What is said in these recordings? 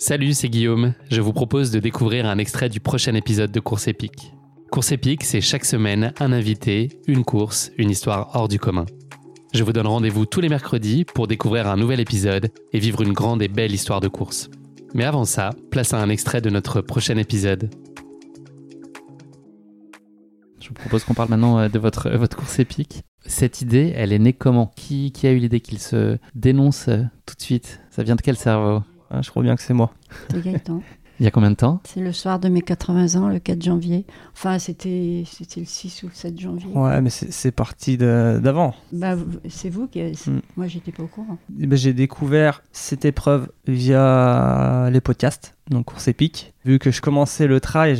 Salut, c'est Guillaume. Je vous propose de découvrir un extrait du prochain épisode de Course épique. Course épique, c'est chaque semaine un invité, une course, une histoire hors du commun. Je vous donne rendez-vous tous les mercredis pour découvrir un nouvel épisode et vivre une grande et belle histoire de course. Mais avant ça, place à un extrait de notre prochain épisode. Je vous propose qu'on parle maintenant euh, de votre, votre course épique. Cette idée, elle est née comment? Qui, qui a eu l'idée qu'il se dénonce euh, tout de suite? Ça vient de quel cerveau? Ah, Je crois bien que c'est moi. Gaëtan. Il y a combien de temps? C'est le soir de mes 80 ans, le 4 janvier. Enfin, c'était le 6 ou le 7 janvier. Ouais, mais c'est parti d'avant. Bah, c'est vous qui. Mm. Moi, j'étais pas au courant. Ben, J'ai découvert cette épreuve via les podcasts, donc course épique. Vu que je commençais le trail,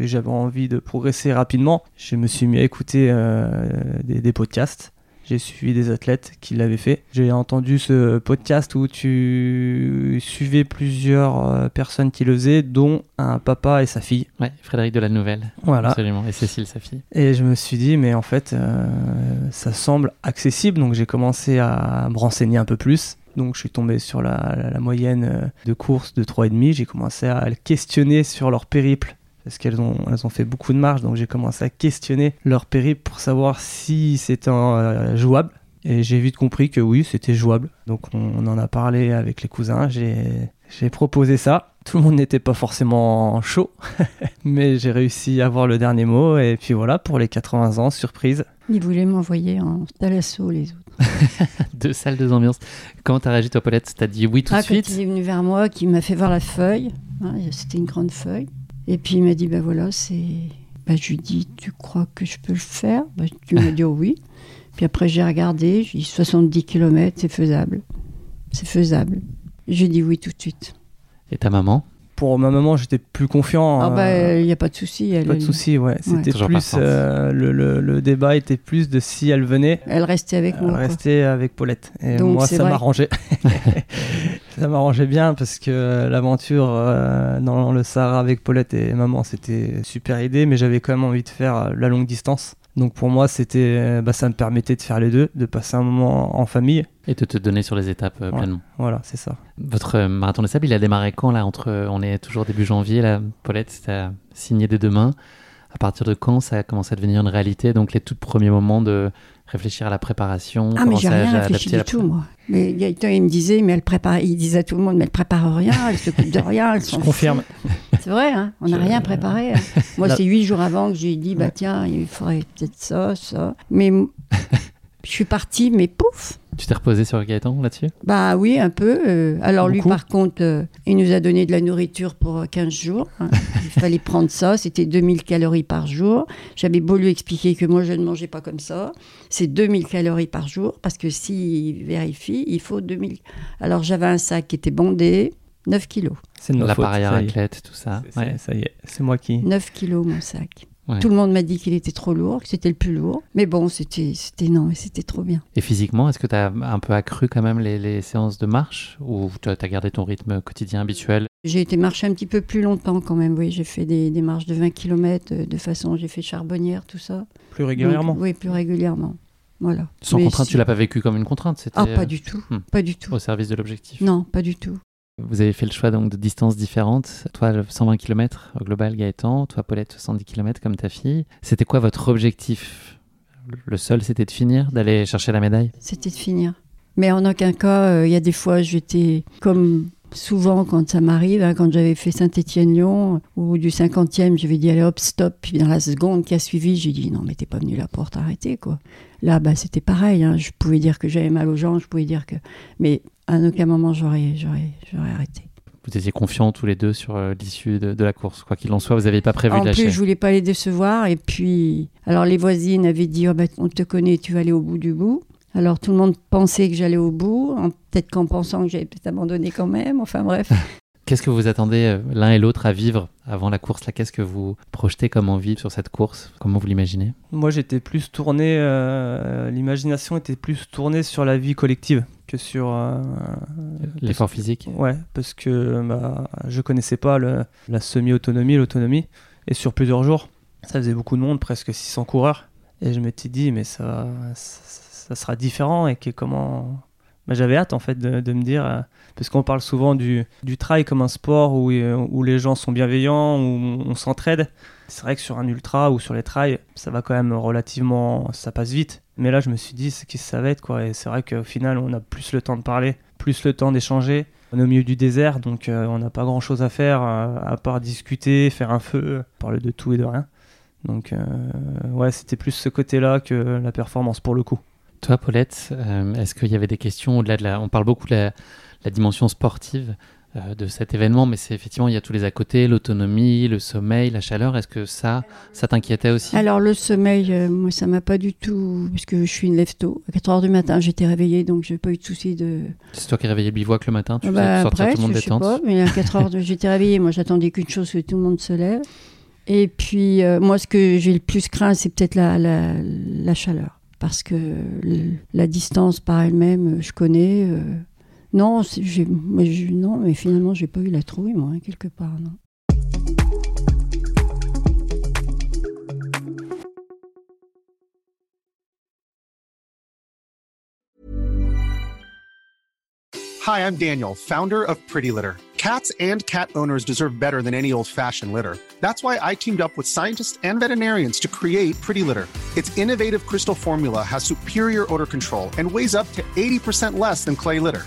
j'avais envie de progresser rapidement. Je me suis mis à écouter euh, des, des podcasts j'ai suivi des athlètes qui l'avaient fait. J'ai entendu ce podcast où tu suivais plusieurs euh, personnes qui le faisaient, dont un papa et sa fille. Ouais, Frédéric de la Nouvelle. Voilà. Absolument. Et Cécile, sa fille. Et je me suis dit, mais en fait, euh, ça semble accessible. Donc j'ai commencé à me renseigner un peu plus. Donc je suis tombé sur la, la moyenne euh, de courses de 3,5. J'ai commencé à le questionner sur leur périple parce qu'elles ont, elles ont fait beaucoup de marches, donc j'ai commencé à questionner leur périple pour savoir si c'était euh, jouable. Et j'ai vite compris que oui, c'était jouable. Donc on, en a parlé avec les cousins, j'ai proposé ça. Tout le monde n'était pas forcément chaud, mais j'ai réussi à avoir le dernier mot. Et puis voilà, pour les 80 ans, surprise. Ils voulaient m'envoyer en l'assaut les autres. deux salles, deux ambiances. Comment t'as réagi toi, Paulette? T'as dit oui tout de ah, suite? Il est venu vers moi, qui m'a fait voir la feuille. C'était une grande feuille. Et puis il m'a dit, ben voilà, c'est... Ben, je lui ai dit, tu crois que je peux le faire? Ben, Tu m'as dit, oh oui. Puis après j'ai regardé, j'ai dit, 70 km, c'est faisable. C'est faisable. J'ai dit oui tout de suite. Et ta maman? Pour ma maman, j'étais plus confiant. Ah bah, il n'y a pas de souci. Pas de souci, ouais. C'était plus euh, le, le, débat était plus de si elle venait. Elle restait avec moi. Elle restait avec Paulette. Et moi, ça m'arrangeait. ça m'arrangeait bien parce que l'aventure euh, dans le Sahara avec Paulette et maman, c'était super idée, mais j'avais quand même envie de faire la longue distance. Donc pour moi, c'était, bah, ça me permettait de faire les deux, de passer un moment en famille. Et de te donner sur les étapes euh, pleinement. Voilà, c'est ça. Votre euh, marathon des sables, il a démarré quand là entre, On est toujours début janvier, la Paulette, c'était signé dès demain. À partir de quand ça a commencé à devenir une réalité? Donc les tout premiers moments de réfléchir à la préparation. Ah mais j'ai rien réfléchi du tout moi. Mais Gaëtan il me disait, mais elle prépare, il disait à tout le monde, mais elle prépare rien, elle s'occupe de rien. Elle Je confirme. C'est vrai, hein on n'a rien préparé. Hein. Moi, c'est huit jours avant que j'ai dit, bah tiens, il faudrait peut-être ça, ça. Mais je suis partie, mais pouf Tu t'es reposé sur Gaëtan là-dessus? Bah oui, un peu. Euh. alors lui, par contre, euh, il nous a donné de la nourriture pour 15 jours. Hein. il fallait prendre ça, c'était 2000 calories par jour. J'avais beau lui expliquer que moi, je ne mangeais pas comme ça. C'est 2000 calories par jour, parce que s'il vérifie, il faut 2000. Alors j'avais un sac qui était bondé, 9 kilos. C'est l'appareil à raclette, tout ça. Ça y est, c'est moi qui. 9 kilos mon sac. Tout le monde m'a dit qu'il était trop lourd, que c'était le plus lourd. Mais bon, c'était, c'était non, c'était trop bien. Et physiquement, est-ce que tu as un peu accru quand même les, séances de marche? Ou tu as gardé ton rythme quotidien habituel? J'ai été marcher un petit peu plus longtemps quand même. Oui, j'ai fait des, des marches de 20 km euh, de façon, j'ai fait charbonnière, tout ça. Plus régulièrement? Oui, plus régulièrement. Voilà. Sans contrainte, tu l'as pas vécu comme une contrainte c'était... Ah, pas du tout. Hmm. Pas du tout. Au service de l'objectif Non, pas du tout. Vous avez fait le choix donc de distances différentes. Toi, 120 km au global, Gaëtan. Toi, Paulette, 70 km comme ta fille. C'était quoi votre objectif? Le seul, c'était de finir, d'aller chercher la médaille? C'était de finir. Mais en aucun cas, il y a des fois, j'étais comme souvent quand ça m'arrive, hein, quand j'avais fait Saint-Étienne-Lyon, ou du 50e, je vais dit allez hop, stop. Puis dans la seconde qui a suivi, j'ai dit non, mais t'es pas venu là pour t'arrêter, quoi. Là, bah, c'était pareil. Hein. Je pouvais dire que j'avais mal aux gens, je pouvais dire que. Mais à aucun moment, j'aurais, j'aurais, j'aurais arrêté. Vous étiez confiants tous les deux sur euh, l'issue de, la course. Quoi qu'il en soit, vous n'aviez pas prévu de lâcher. En plus, je voulais pas les décevoir. Et puis, alors les voisines avaient dit oh, bah, on te connaît, tu vas aller au bout du bout. Alors tout le monde pensait que j'allais au bout, peut-être qu'en pensant que j'allais peut-être abandonner quand même. Enfin bref. Qu'est-ce que vous attendez euh, l'un et l'autre à vivre avant la course Qu'est-ce que vous projetez comme envie sur cette course? Comment vous l'imaginez? Moi, j'étais plus tourné, euh, l'imagination était plus tournée sur la vie collective que sur euh, l'effort physique. Ouais, parce que bah, je connaissais pas la semi-autonomie, l'autonomie, et sur plusieurs jours, ça faisait beaucoup de monde, presque 600 coureurs, et je m'étais dit mais ça, ça, sera différent et que comment bah, j'avais hâte en fait de, me dire, euh, parce qu'on parle souvent du, du, trail comme un sport où, euh, où les gens sont bienveillants, où on s'entraide. C'est vrai que sur un ultra ou sur les trails, ça va quand même relativement, ça passe vite. Mais là, je me suis dit, c'est qui ça va être quoi. Et c'est vrai qu'au final, on a plus le temps de parler, plus le temps d'échanger. On est au milieu du désert, donc euh, on n'a pas grand chose à faire à part discuter, faire un feu, parler de tout et de rien. Donc ouais, c'était plus ce côté-là que la performance pour le coup. Toi, Paulette, euh, est-ce qu'il y avait des questions au-delà de la... On parle beaucoup de la, dimension sportive euh, de cet événement, mais c'est effectivement, il y a tous les à côté, l'autonomie, le sommeil, la chaleur. Est-ce que ça, ça t'inquiétait aussi? Alors, le sommeil, euh, moi, ça m'a pas du tout... Parce que je suis une lève-tôt. À 4 h du matin, j'étais réveillée, donc j'ai pas eu de souci de... C'est toi qui réveillé le bivouac le matin? Tu bah, sortir tout le monde je des tentes sais pas, mais à 4 h j'étais réveillée. Moi, j'attendais qu'une chose, que tout le monde se lève. Et puis, moi, ce que j'ai le plus craint, c'est peut-être la, la chaleur parce que la distance par elle-même, je connais. Euh, non, mais, non, mais finalement, j'ai pas eu la trouille, moi, quelque part, non. Hi, I'm Daniel, founder of Pretty Litter. Cats and cat owners deserve better than any old-fashioned litter. That's why I teamed up with scientists and veterinarians to create Pretty Litter. Its innovative crystal formula has superior odor control and weighs up to 80% less than clay litter.